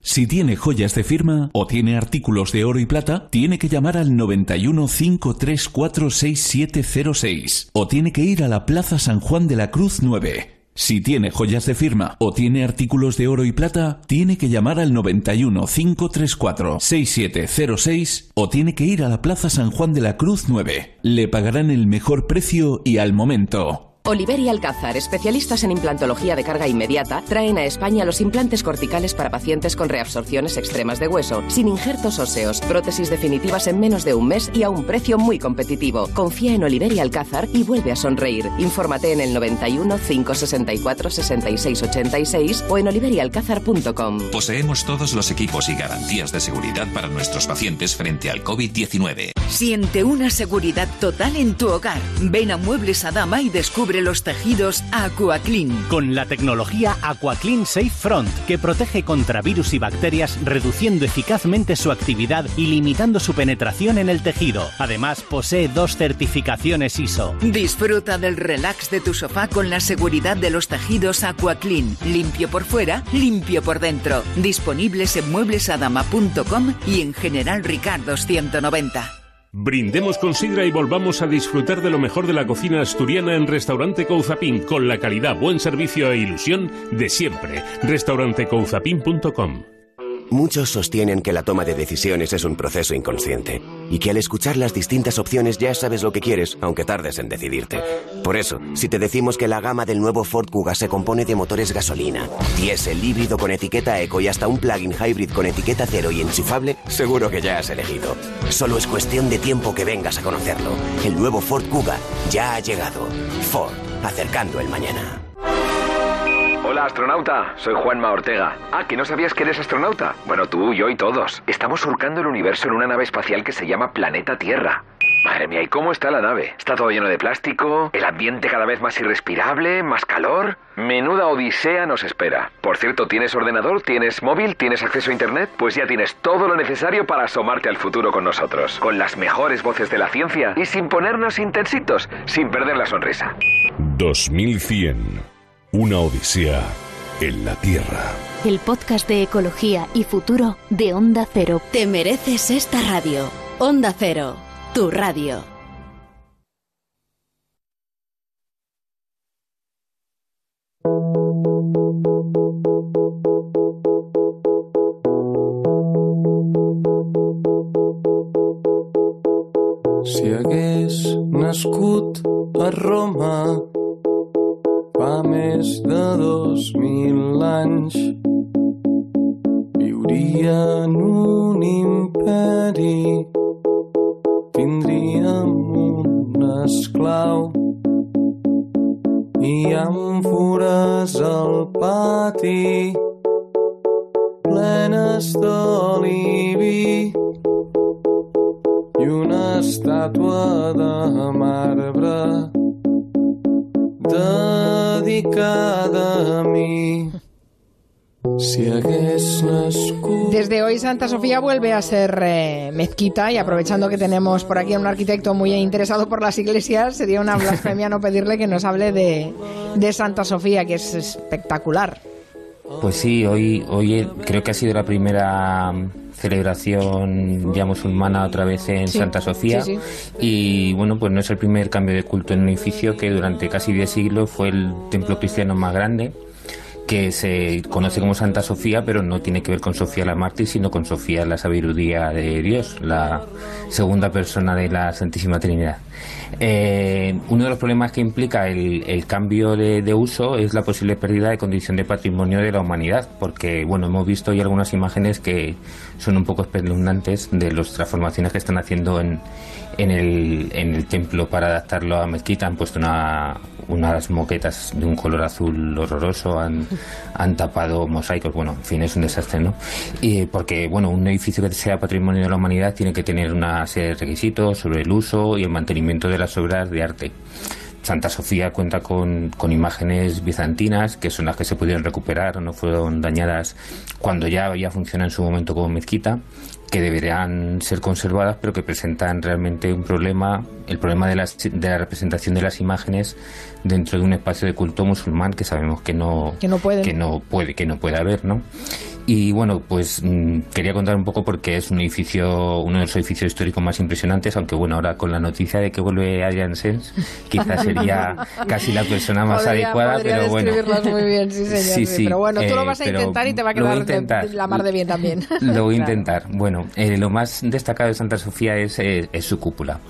Si tiene joyas de firma o tiene artículos de oro y plata, tiene que llamar al 91 534 6706 o tiene que ir a la Plaza San Juan de la Cruz 9. Si tiene joyas de firma o tiene artículos de oro y plata, tiene que llamar al 91 534 6706 o tiene que ir a la Plaza San Juan de la Cruz 9. Le pagarán el mejor precio y al momento. Oliver y Alcázar, especialistas en implantología de carga inmediata, traen a España los implantes corticales para pacientes con reabsorciones extremas de hueso, sin injertos óseos, prótesis definitivas en menos de un mes y a un precio muy competitivo. Confía en Oliver y Alcázar y vuelve a sonreír. Infórmate en el 91 564 66 86 o en oliverialcázar.com. Poseemos todos los equipos y garantías de seguridad para nuestros pacientes frente al COVID-19. Siente una seguridad total en tu hogar. Ven a Muebles a Dama y descubre los tejidos AquaClean. Con la tecnología AquaClean Safe Front, que protege contra virus y bacterias, reduciendo eficazmente su actividad y limitando su penetración en el tejido. Además, posee dos certificaciones ISO. Disfruta del relax de tu sofá con la seguridad de los tejidos AquaClean. Limpio por fuera, limpio por dentro. Disponibles en mueblesadama.com y en General Ricardo 190. Brindemos con sidra y volvamos a disfrutar de lo mejor de la cocina asturiana en Restaurante Couzapín, con la calidad, buen servicio e ilusión de siempre. Restaurantecouzapin.com Muchos sostienen que la toma de decisiones es un proceso inconsciente y que al escuchar las distintas opciones ya sabes lo que quieres, aunque tardes en decidirte. Por eso, si te decimos que la gama del nuevo Ford Kuga se compone de motores gasolina, diésel híbrido con etiqueta eco y hasta un plug-in hybrid con etiqueta cero y enchufable, seguro que ya has elegido. Solo es cuestión de tiempo que vengas a conocerlo. El nuevo Ford Kuga ya ha llegado. Ford, acercando el mañana. Hola, astronauta. Soy Juanma Ortega. Ah, ¿que no sabías que eres astronauta? Bueno, tú, yo y todos. Estamos surcando el universo en una nave espacial que se llama Planeta Tierra. Madre mía, ¿y cómo está la nave? Está todo lleno de plástico, el ambiente cada vez más irrespirable, más calor. Menuda odisea nos espera. Por cierto, ¿tienes ordenador? ¿Tienes móvil? ¿Tienes acceso a internet? Pues ya tienes todo lo necesario para asomarte al futuro con nosotros. Con las mejores voces de la ciencia y sin ponernos intensitos, sin perder la sonrisa. 2100. Una odisea en la Tierra. El podcast de ecología y futuro de Onda Cero. Te mereces esta radio. Onda Cero, tu radio. Si hagués nascut a Roma fa més de dos mil anys, viuria en un imperi, tindríem un esclau. I àmfores al pati Desde hoy Santa Sofía vuelve a ser eh, mezquita y aprovechando que tenemos por aquí a un arquitecto muy interesado por las iglesias, sería una blasfemia no pedirle que nos hable de, de Santa Sofía, que es espectacular. Pues sí, hoy, hoy creo que ha sido la primera celebración ya musulmana otra vez en Santa Sofía. y bueno pues no es el primer cambio de culto en un edificio que durante casi 10 siglos fue el templo cristiano más grande que se conoce como Santa Sofía, pero no tiene que ver con Sofía la mártir, sino con Sofía la sabiduría de Dios, la segunda persona de la Santísima Trinidad. Eh, uno de los problemas que implica el, cambio de, uso es la posible pérdida de condición de patrimonio de la humanidad, porque bueno, hemos visto hoy algunas imágenes que son un poco espeluznantes de las transformaciones que están haciendo en, en el, en el templo para adaptarlo a mezquita. Han puesto una, unas moquetas de un color azul horroroso, han, *laughs* han tapado mosaicos. Bueno, en fin, es un desastre, ¿no? Y porque, bueno, un edificio que sea patrimonio de la humanidad tiene que tener una serie de requisitos sobre el uso y el mantenimiento de las obras de arte. Santa Sofía cuenta con, con, imágenes bizantinas, que son las que se pudieron recuperar o no fueron dañadas cuando ya, ya funciona en su momento como mezquita que deberían ser conservadas, pero que presentan realmente un problema, el problema de, de la representación de las imágenes dentro de un espacio de culto musulmán que sabemos que no, que no, que no puede que no puede haber, ¿no? Y bueno, pues mm, quería contar un poco porque es un edificio, uno de los edificios históricos más impresionantes, aunque bueno, ahora con la noticia de que vuelve Adrian Sens, quizás sería *laughs* casi la persona más adecuada, pero bueno. muy bien, sí, *laughs* señor. Sí, Pero bueno, tú lo vas a eh, intentar y te va a quedar la mar de bien también. *laughs* Lo voy a intentar. Bueno, eh, lo más destacado de Santa Sofía es, eh, es su cúpula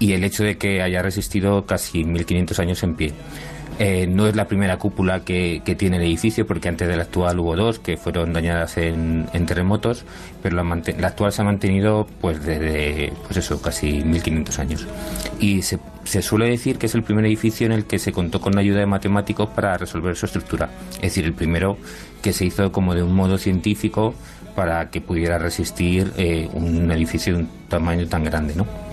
y el hecho de que haya resistido casi 1500 años en pie. Eh, no es la primera cúpula que, tiene el edificio, porque antes de la actual hubo dos que fueron dañadas en, terremotos, pero la, actual se ha mantenido pues desde pues eso, casi 1500 años. Y se, suele decir que es el primer edificio en el que se contó con la ayuda de matemáticos para resolver su estructura. Es decir, el primero que se hizo como de un modo científico para que pudiera resistir eh, un edificio de un tamaño tan grande, ¿no?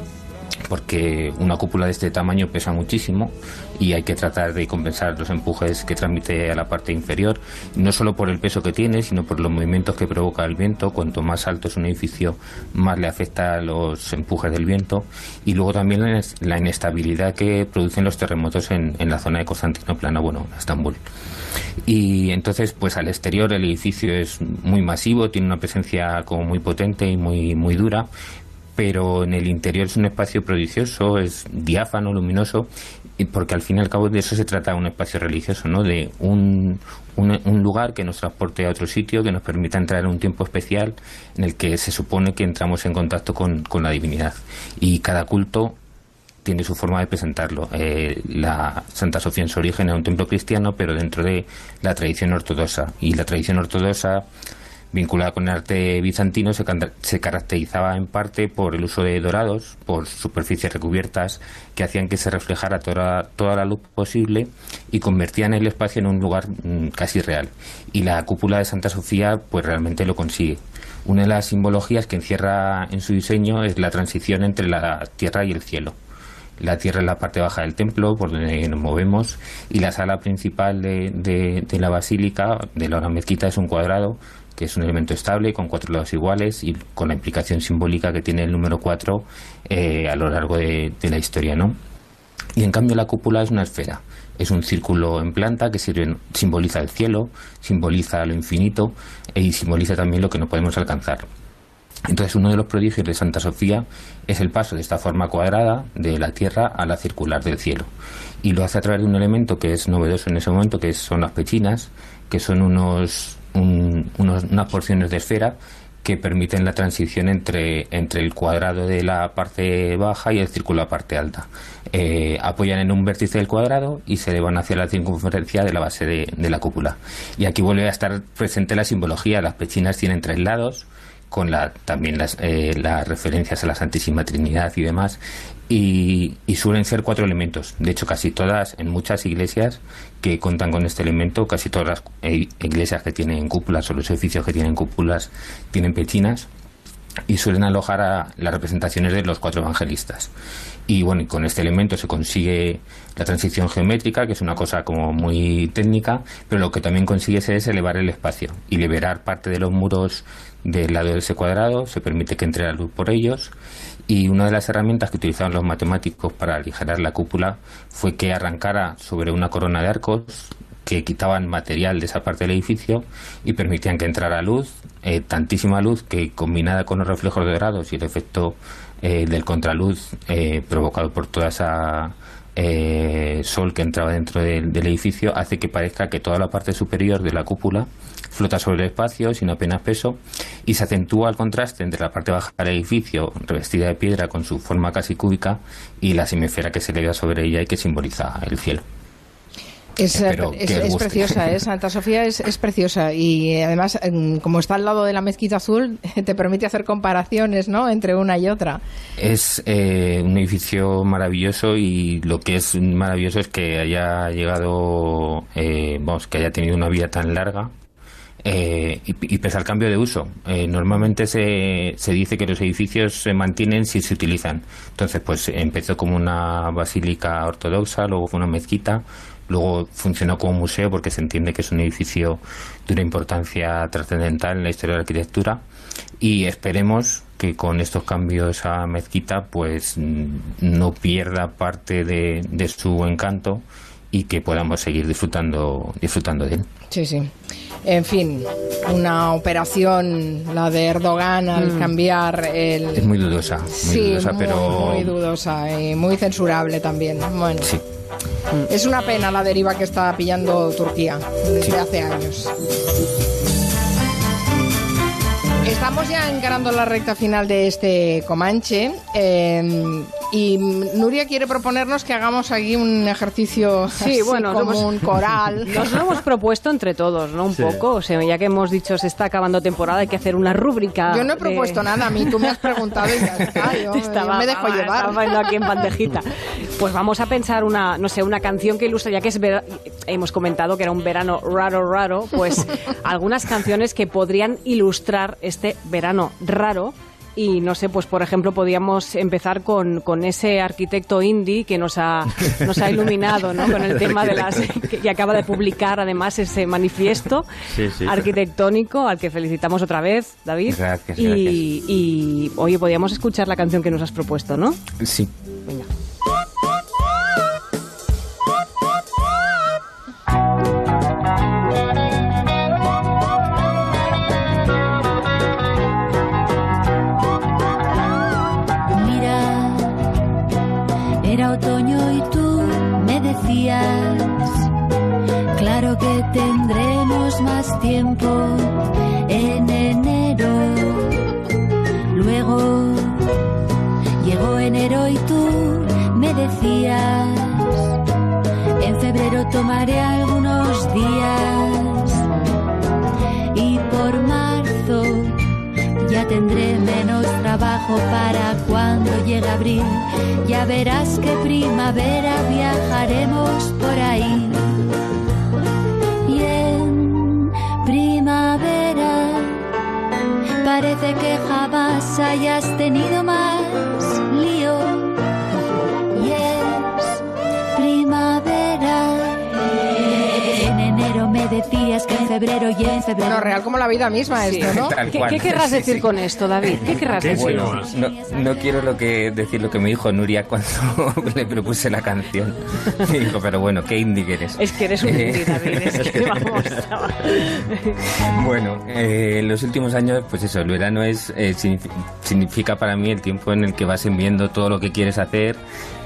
Porque una cúpula de este tamaño pesa muchísimo y hay que tratar de compensar los empujes que transmite a la parte inferior, no solo por el peso que tiene, sino por los movimientos que provoca el viento. Cuanto más alto es un edificio, más le afecta a los empujes del viento y luego también la inestabilidad que producen los terremotos en, la zona de Constantinopla, bueno, Estambul. Y entonces, pues al exterior el edificio es muy masivo, tiene una presencia como muy potente y muy, muy dura, pero en el interior es un espacio prodigioso, es diáfano, luminoso, y porque al fin y al cabo de eso se trata un espacio religioso, ¿no? De un, un, lugar que nos transporte a otro sitio, que nos permita entrar en un tiempo especial en el que se supone que entramos en contacto con, con la divinidad. Y cada culto tiene su forma de presentarlo. Eh, la Santa Sofía en su origen era un templo cristiano, pero dentro de la tradición ortodoxa. Y la tradición ortodoxa vinculada con el arte bizantino se, se, caracterizaba en parte por el uso de dorados, por superficies recubiertas que hacían que se reflejara toda, toda la luz posible y convertían el espacio en un lugar mm, casi real. Y la cúpula de Santa Sofía pues realmente lo consigue. Una de las simbologías que encierra en su diseño es la transición entre la tierra y el cielo. La tierra es la parte baja del templo, por donde nos movemos, y la sala principal de, de la basílica, de la mezquita, es un cuadrado que es un elemento estable con cuatro lados iguales y con la implicación simbólica que tiene el número cuatro eh, a lo largo de, la historia, ¿no? Y en cambio la cúpula es una esfera, es un círculo en planta que sirve, simboliza el cielo, simboliza lo infinito y simboliza también lo que no podemos alcanzar. Entonces uno de los prodigios de Santa Sofía es el paso de esta forma cuadrada de la Tierra a la circular del cielo. Y lo hace a través de un elemento que es novedoso en ese momento, que son las pechinas, que son unos unas porciones de esfera que permiten la transición entre, entre el cuadrado de la parte baja y el círculo a parte alta. Eh, apoyan en un vértice del cuadrado y se elevan hacia la circunferencia de la base de, la cúpula. Y aquí vuelve a estar presente la simbología. Las pechinas tienen tres lados, con la, también las, eh, las referencias a la Santísima Trinidad y demás, y, suelen ser cuatro elementos. De hecho, casi todas, en muchas iglesias que cuentan con este elemento, casi todas las iglesias que tienen cúpulas o los edificios que tienen cúpulas tienen pechinas. y suelen alojar a las representaciones de los cuatro evangelistas. Y bueno, con este elemento se consigue la transición geométrica, que es una cosa como muy técnica, pero lo que también consigue es elevar el espacio y liberar parte de los muros del lado de ese cuadrado, se permite que entre la luz por ellos. Y una de las herramientas que utilizaban los matemáticos para aligerar la cúpula fue que arrancara sobre una corona de arcos que quitaban material de esa parte del edificio y permitían que entrara luz, eh, tantísima luz que combinada con los reflejos dorados y el efecto eh, del contraluz eh, provocado por toda esa eh, sol que entraba dentro del, edificio hace que parezca que toda la parte superior de la cúpula flota sobre el espacio sin apenas peso y se acentúa el contraste entre la parte baja del edificio revestida de piedra con su forma casi cúbica y la semifera que se eleva sobre ella y que simboliza el cielo. Es, es, preciosa, ¿eh? Santa Sofía es, es, preciosa y eh, además, como está al lado de la mezquita azul, *laughs* te permite hacer comparaciones ¿no? entre una y otra. Es eh, un edificio maravilloso y lo que es maravilloso es que haya llegado, eh, vamos, que haya tenido una vida tan larga eh, y, y, pese al cambio de uso. Eh, normalmente se, se, dice que los edificios se mantienen si se utilizan. Entonces, pues empezó como una basílica ortodoxa, luego fue una mezquita, Luego funcionó como museo porque se entiende que es un edificio de una importancia trascendental en la historia de la arquitectura y esperemos que con estos cambios a mezquita pues no pierda parte de, de su encanto y que podamos seguir disfrutando disfrutando de él. Sí, sí. En fin, una operación, la de Erdogan, al mm. cambiar el... Es muy dudosa, muy sí, dudosa, muy, pero... Muy dudosa y muy censurable también. Bueno. Sí. Es una pena la deriva que está pillando Turquía desde hace años. Estamos ya encarando la recta final de este Comanche eh, y Nuria quiere proponernos que hagamos aquí un ejercicio sí, bueno, como un coral. *laughs* Nos lo hemos propuesto entre todos, ¿no? Un poco, o sea, ya que hemos dicho se está acabando temporada, hay que hacer una rúbrica. Yo no he propuesto nada, a mí tú me has preguntado y ya está, yo, *laughs* me dejo llevar. Estaba aquí en bandejita. Pues vamos a pensar una, no sé, una canción que ilustre, ya que es hemos comentado que era un verano raro, raro, pues *laughs* algunas canciones que podrían ilustrar este verano raro y no sé, pues por ejemplo podíamos empezar con, con ese arquitecto indie que nos ha, nos ha iluminado ¿no? con el *laughs* tema de las... y acaba de publicar además ese manifiesto *laughs* arquitectónico al que felicitamos otra vez, David. Gracias, y, gracias. y oye, podíamos escuchar la canción que nos has propuesto, ¿no? Sí. Venga. Tiempo en enero. Luego llegó enero y tú me decías, en febrero tomaré algunos días y por marzo ya tendré menos trabajo para cuando llegue abril. Ya verás que primavera viajaremos por ahí. Parece que jamás hayas tenido más febrero y en febrero. Bueno, real como la vida misma Sí. esto, ¿no? Tal ¿Qué, cual. qué querrás Sí, decir sí. con esto, David? ¿Qué querrás decir? Bueno, no, no quiero lo que decir lo que me dijo Nuria cuando *laughs* le propuse la canción. Me dijo, pero bueno, qué indie que eres. Es que eres un Eh, indie, David. *laughs* Es que vamos. *laughs* Bueno, eh, en los últimos años, pues eso, el verano es eh, signifi- significa para mí el tiempo en el que vas enviando todo lo que quieres hacer,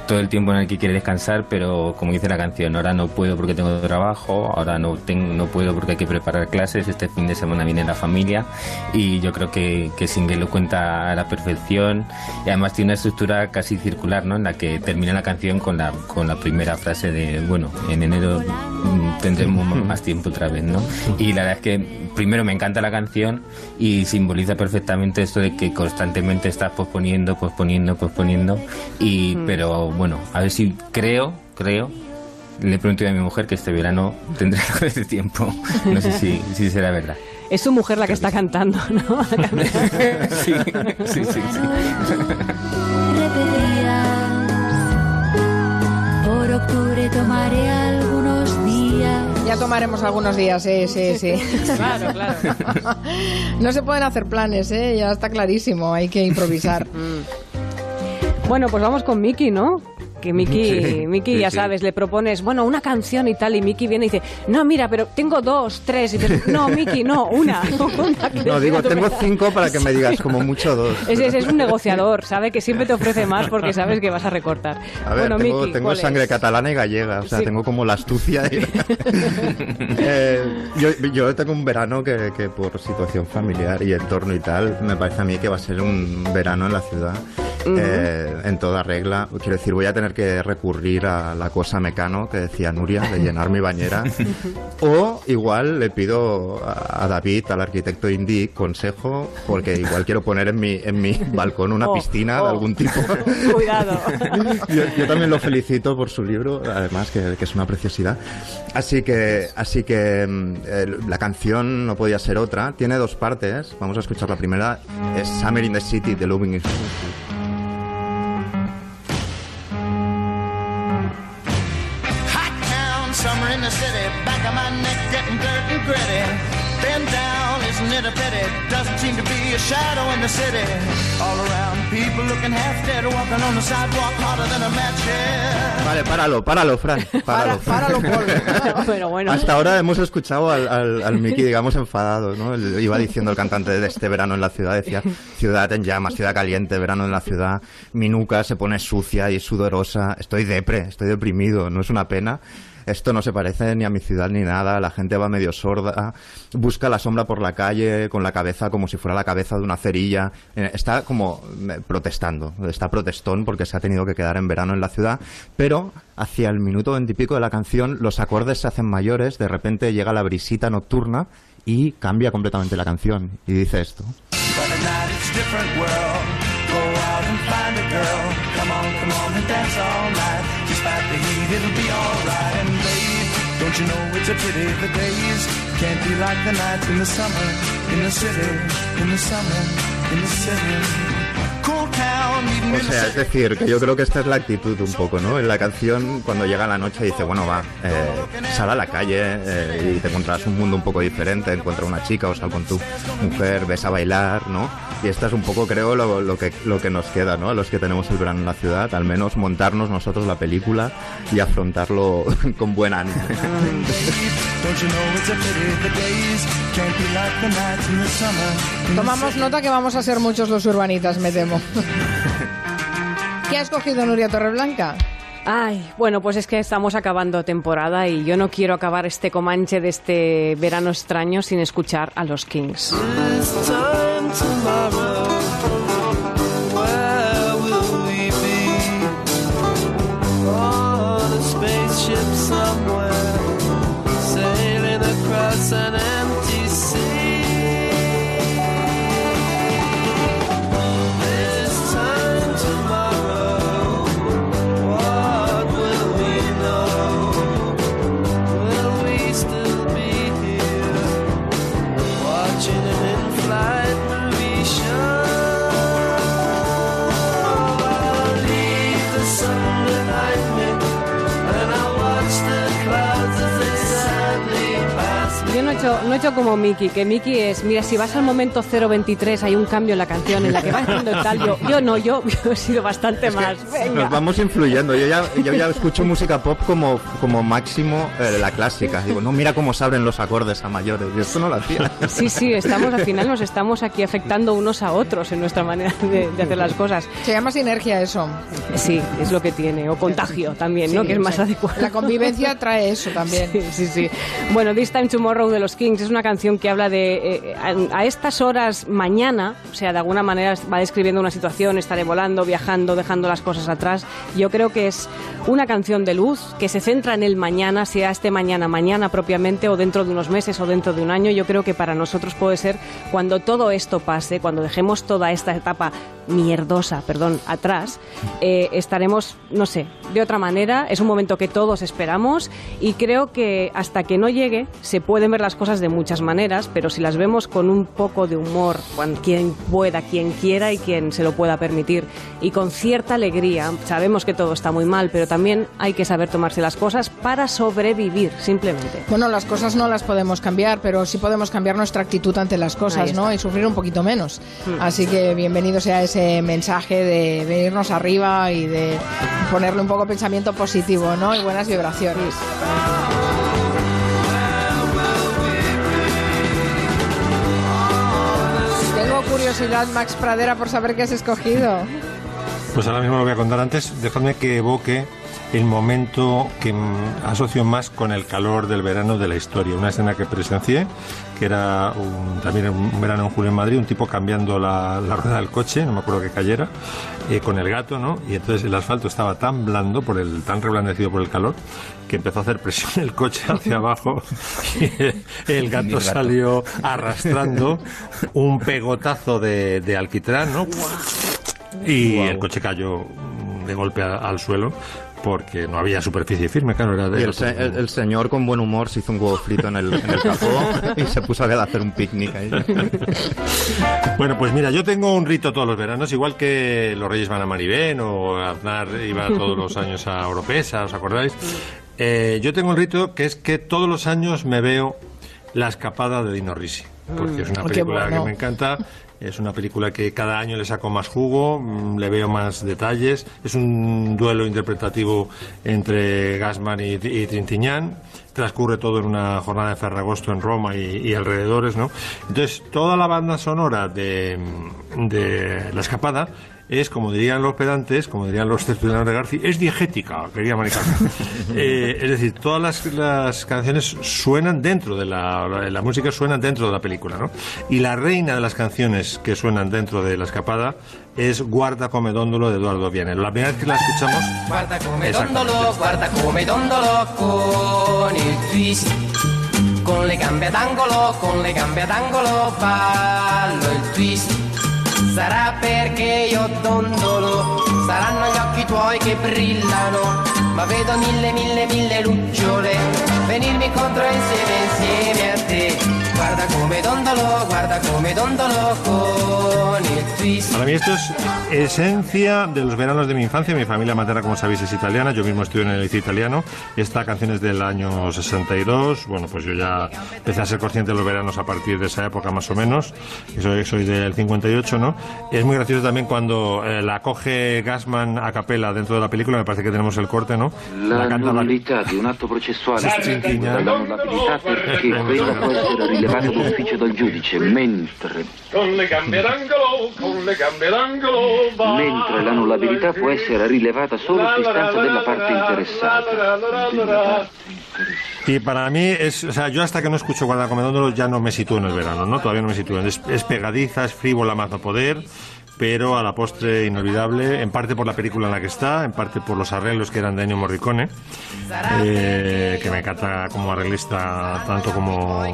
todo el tiempo en el que quieres descansar, pero como dice la canción, ahora no puedo porque tengo trabajo, ahora no tengo, no puedo porque hay que preparar clases, este fin de semana viene la familia y yo creo que, que Single lo cuenta a la perfección y además tiene una estructura casi circular, ¿no? En la que termina la canción con la, con la primera frase de, bueno, en enero tendremos más tiempo otra vez, ¿no? Y la verdad es que primero me encanta la canción y simboliza perfectamente esto de que constantemente estás posponiendo, posponiendo, posponiendo y Mm. pero bueno, a ver si creo, creo Le pregunté a mi mujer que este verano tendré *laughs* algo de tiempo. No sé si, si será verdad. Es su mujer la que está cantando, ¿no? *laughs* sí, sí, sí. sí. por octubre tomaré algunos días. Ya tomaremos algunos días, sí, sí, sí. *laughs* Claro, claro. No se pueden hacer planes, ¿eh? ya está clarísimo, hay que improvisar. Bueno, pues vamos con Miki, ¿no? Que Miki, Sí, Miki sí, ya sí. sabes, le propones, bueno, una canción y tal, y Miki viene y dice, no, mira, pero tengo dos, tres, y dices, no, Miki, no, una. *laughs* No, digo, tengo cinco para que me digas como mucho dos. Es, es, es un negociador, sabe que siempre te ofrece más porque sabes que vas a recortar. A ver, bueno, tengo, Miki, tengo ¿cuál sangre es? catalana y gallega, o sea, tengo como la astucia. *laughs* Eh, yo, yo tengo un verano que, que por situación familiar y entorno y tal, me parece a mí que va a ser un verano en la ciudad. Eh, en toda regla, quiero decir, voy a tener que recurrir a la cosa mecano que decía Nuria, de llenar mi bañera. *laughs* O igual le pido a David, al arquitecto indie, consejo, porque igual quiero poner en mi, en mi *laughs* balcón una Oh, piscina oh. de algún tipo. *laughs* Cuidado. Yo, yo también lo felicito por su libro, además que, que es una preciosidad. Así que, así que eh, la canción no podía ser otra. Tiene dos partes. Vamos a escuchar la primera. Es Summer in the City de Loving is. To be a shadow in the city. All around, people looking half dead, walking on the sidewalk harder than a match head. Vale, páralo, páralo, Fran. Páralo. Páralo, Paul. *laughs* Pero bueno. Hasta ahora hemos escuchado al, al, al Mickey, digamos, enfadado, ¿no? Iba diciendo el cantante de este verano en la ciudad, decía, ciudad en llamas, ciudad caliente, verano en la ciudad, mi nuca se pone sucia y sudorosa, estoy depre, estoy deprimido, no es una pena. Esto no se parece ni a mi ciudad ni nada, la gente va medio sorda, busca la sombra por la calle con la cabeza como si fuera la cabeza de una cerilla, Eh, está como eh, protestando, está protestón porque se ha tenido que quedar en verano en la ciudad, pero hacia el minuto veintipico de la canción los acordes se hacen mayores, de repente llega la brisita nocturna y cambia completamente la canción y dice esto. But don't you know it's a pity the days can't be like the nights in the summer, in the city, in the summer, in the city. Cool town, O sea, es decir, que yo creo que esta es la actitud un poco, ¿no? En la canción, cuando llega la noche, dice, bueno, va, eh, sal a la calle eh, y te encontrarás un mundo un poco diferente, encuentra una chica o sal con tu mujer, ves a bailar, ¿no? Y esta es un poco, creo, lo, lo que, lo que nos queda, ¿no? A los que tenemos el verano en la ciudad, al menos montarnos nosotros la película y afrontarlo *laughs* con buen ánimo. Tomamos nota que vamos a ser muchos los urbanitas, me temo. *laughs* ¿Qué ha escogido Nuria Torreblanca? Ay, bueno, pues es que estamos acabando temporada y yo no quiero acabar este comanche de este verano extraño sin escuchar a los Kings. He hecho, no he hecho como Miki, que Miki es, mira, si vas al momento 023 hay un cambio en la canción en la que va haciendo tal, yo, *laughs* yo no, yo, yo he sido bastante más. Venga. Nos vamos influyendo. Yo ya, yo ya escucho música pop como, como máximo eh, la clásica. Digo, no, mira cómo se abren los acordes a mayores. Y esto no lo hacía. *laughs* Sí, sí, estamos al final nos estamos aquí afectando unos a otros en nuestra manera de, de hacer las cosas. Se llama sinergia eso. Sí, es lo que tiene, o contagio también, ¿no? Sí, que es más sí. adecuado. La convivencia trae eso también. *laughs* Sí, sí, sí. Bueno, This Time Tomorrow de los Kings es una canción que habla de eh, a, a estas horas mañana, o sea, de alguna manera va describiendo una situación, estaré volando, viajando, dejando las cosas atrás. Yo creo que es una canción de luz que se centra en el mañana, sea este mañana, mañana propiamente, o dentro de unos meses o dentro de un año. Yo creo que para nosotros puede ser cuando todo esto pase, cuando dejemos toda esta etapa mierdosa, perdón, atrás, eh, estaremos, no sé, de otra manera. Es un momento que todos esperamos y creo que hasta que no llegue se pueden ver las cosas de muchas maneras, pero si las vemos con un poco de humor, quien pueda, quien quiera y quien se lo pueda permitir, y con cierta alegría, sabemos que todo está muy mal, pero también hay que saber tomarse las cosas para sobrevivir, simplemente. Bueno, las cosas no las podemos cambiar, pero sí podemos cambiar nuestra actitud ante las cosas. ¿no? Y sufrir un poquito menos. Hmm. Así que bienvenido sea ese mensaje de venirnos arriba y de ponerle un poco pensamiento positivo, ¿no? Y buenas vibraciones. Tengo curiosidad, Max Pradera, por saber qué has escogido. Pues ahora mismo lo voy a contar antes. Dejadme que evoque el momento que asocio más con el calor del verano de la historia. Una escena que presencié, que era un- también un verano en julio en Madrid, un tipo cambiando la, la rueda del coche, no me acuerdo que cayera, eh, con el gato, ¿no? Y entonces el asfalto estaba tan blando, por el, tan reblandecido por el calor, que empezó a hacer presión el coche hacia abajo y el gato gato. salió arrastrando un pegotazo de, de alquitrán, ¿no? Y el coche cayó de golpe a- al suelo porque no había superficie firme, claro, era de Y el, se- el- el señor con buen humor se hizo un huevo frito en el, en el capó y se puso a hacer un picnic ahí. *laughs* Bueno, pues mira, yo tengo un rito todos los veranos, igual que los Reyes van a Maribén o Aznar iba todos los años a Oropesa, ¿os acordáis? Eh, yo tengo un rito que es que todos los años me veo La escapada de Dino Risi, porque es una Mm, película bueno. que me encanta. Es una película que cada año le saco más jugo, mm, le veo más detalles. Es un duelo interpretativo entre Gassman y, y. Transcurre todo en una jornada de Ferragosto en Roma y, alrededores, ¿no? Entonces, toda la banda sonora de La Escapada es, como dirían los pedantes, como dirían los tertulianos de Garci, es diegética, quería Maricarmen. *laughs* Eh, es decir, todas las, las canciones suenan dentro de la, la, la música suena dentro de la película, ¿no? Y la reina de las canciones que suenan dentro de La Escapada es Guarda come dondolo de Eduardo Vianello. La primera vez que la escuchamos... Guarda come Exactamente. dondolo, guarda come dondolo con il twist. Con le gambe ad angolo, con le gambe ad angolo ballo il twist. Sarà perché io dondolo, saranno gli occhi tuoi che brillano, ma vedo mille, mille, mille lucciole venirmi incontro insieme, insieme a te. Guarda come dondolo, guarda come dondolo con il twist. Para mí esto es esencia de los veranos de mi infancia. Mi familia materna, como sabéis, es italiana. Yo mismo estudio en el liceo italiano. Esta canción es del año 62. Bueno, pues yo ya empecé a ser consciente de los veranos a partir de esa época más o menos. Soy, soy del 58, ¿no? Es muy gracioso también cuando eh, la coge Gassman a capela dentro de la película. Me parece que tenemos el corte, ¿no? La canta nullità di un atto processuale Sì, sì. dall'annullabilità perché quella può essere rilevata d'ufficio dal giudice, mentre, Con le gambe d'angolo, con le gambe d'angolo mentre l'annullabilità può essere rilevata solo su istanza della parte interessata. Y para mí es, o sea, yo hasta que no escucho Guarda Comedóndolo ya no me sitúo en el verano, ¿no? Todavía no me sitúo. Es, es pegadiza, es frívola más no poder, pero a la postre inolvidable, en parte por la película en la que está, en parte por los arreglos que eran de Ennio Morricone, eh, que me encanta como arreglista tanto como eh,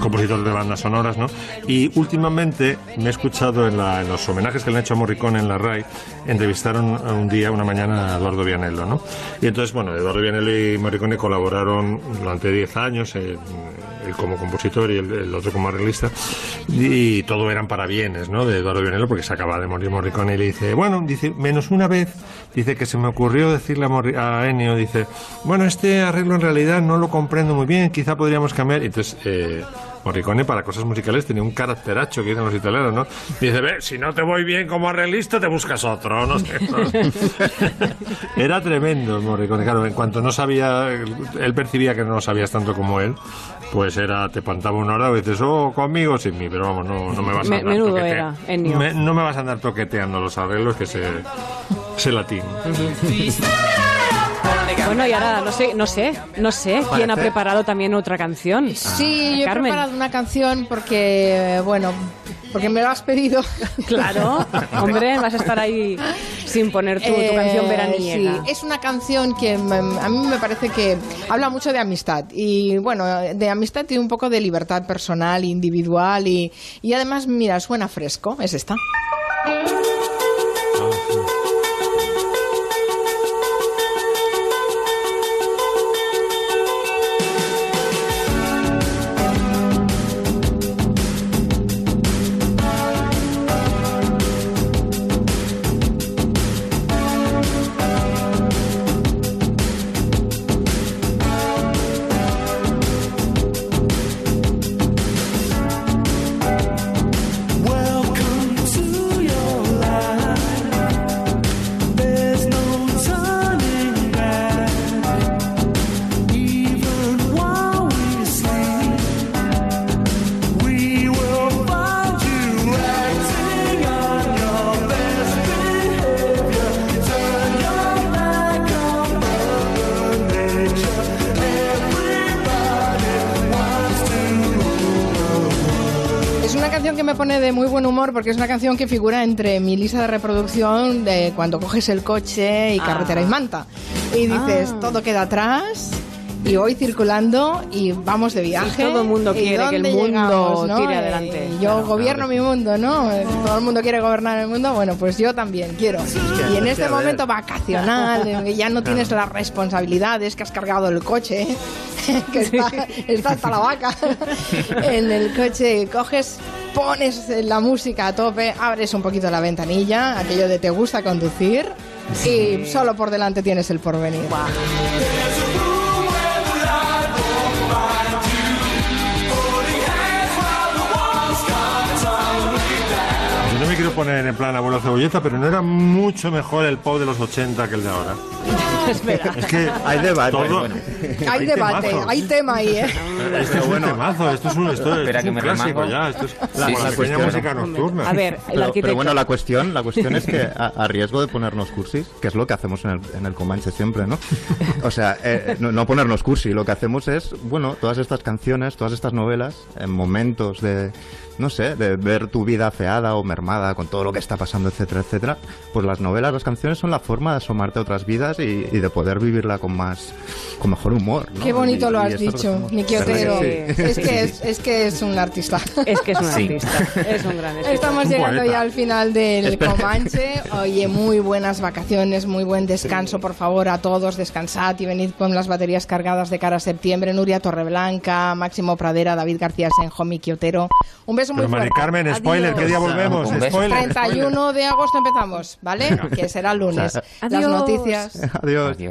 compositor de bandas sonoras, ¿no? Y últimamente me he escuchado en, la- en los homenajes que le han hecho a Morricone en la RAI, entrevistaron un día, una mañana a Eduardo Vianello, ¿no? Y entonces, bueno, Eduardo Vianello y Morricone colaboraron durante 10 años, eh, él como compositor y el, el otro como arreglista, y, todo eran para bienes, ¿no? De Eduardo Vianello, porque se acaba de morir Morricone y le dice, bueno, dice, menos una vez, dice que se me ocurrió decirle a, Morri- a Ennio, dice, bueno, este arreglo en realidad no lo comprendo muy bien, quizá podríamos cambiar. Entonces, eh, Morricone para cosas musicales tenía un caracteracho que dicen los italianos, ¿no? Dice, ve, si no te voy bien como arreglista, te buscas otro, no sé. *laughs* Era tremendo Morricone, claro, en cuanto no sabía, él percibía que no sabías tanto como él, pues era, te plantaba una hora y dices, oh, conmigo, sin mí, pero vamos, no, no me vas a andar menudo toquete- era, Ennio. me- no me vas a andar toqueteando los arreglos que sé, sé latín. Bueno, y ahora no sé, no sé, no sé quién ha preparado también otra canción. Sí, yo he Carmen. preparado una canción porque, bueno, porque me lo has pedido. *laughs* Claro, hombre, vas a estar ahí sin poner tu, tu Eh, canción veraniega. Sí, es una canción que a mí me parece que habla mucho de amistad y bueno, de amistad y un poco de libertad personal, individual y, y además, mira, suena fresco, es esta. Humor porque es una canción que figura entre mi lista de reproducción de cuando coges el coche y Ah. carretera y manta. Y dices, Ah. todo queda atrás y voy circulando y vamos de viaje. todo el mundo ¿Y quiere que el mundo llegamos, no? tire adelante. y yo Claro, gobierno mi mundo, ¿no? Eh, Todo el mundo quiere gobernar el mundo. Bueno, pues yo también quiero. Y en este momento vacacional, en que ya no tienes las responsabilidades, que has cargado el coche, *laughs* que está, está hasta la vaca *laughs* en el coche, coges, pones la música a tope, abres un poquito la ventanilla, aquello de te gusta conducir, y solo por delante tienes el porvenir. Yo no me quiero poner en plan abuelo cebolleta, pero no era mucho mejor el pop de los 80 que el de ahora. *laughs* Espera. Es que Hay debate. todo- bueno. Hay debate, temazos. hay tema ahí, ¿eh? Esto es un temazo, esto es un, esto, Espera esto es que un me clásico ya. Esto es la, sí, la cuestión. música nocturna. A ver, el Pero, arquitecto. pero bueno, la cuestión, la cuestión es que *laughs* a, a riesgo de ponernos cursis, que es lo que hacemos en el, en el Comanche siempre, ¿no? *laughs* O sea, eh, no, no ponernos cursi, lo que hacemos es, bueno, todas estas canciones, todas estas novelas, en momentos de, no sé, de ver tu vida afeada o mermada con todo lo que está pasando, etcétera, etcétera, pues las novelas, las canciones son la forma de asomarte a otras vidas y, y de poder vivirla con más, con mejor humor, ¿no? Qué bonito Y- lo has dicho. Niki ¿Verdad que Otero. sí? Es que es, es que es un artista. Es que es un Sí. artista, es un gran escritor. Estamos Un llegando poeta. ya al final del Espera. Comanche. Oye, muy buenas vacaciones, muy buen descanso, por favor, a todos. Descansad y venid con las baterías cargadas de cara a septiembre. Nuria Torreblanca, Máximo Pradera, David García Senjo, Miki Otero. Un beso muy Pero Mari fuerte. Carmen, spoiler, ¿qué día Adiós. volvemos? Un beso. Spoiler, 31 de agosto empezamos, ¿vale? Que será el lunes. *laughs* Las Adiós. noticias. Adiós. Adiós.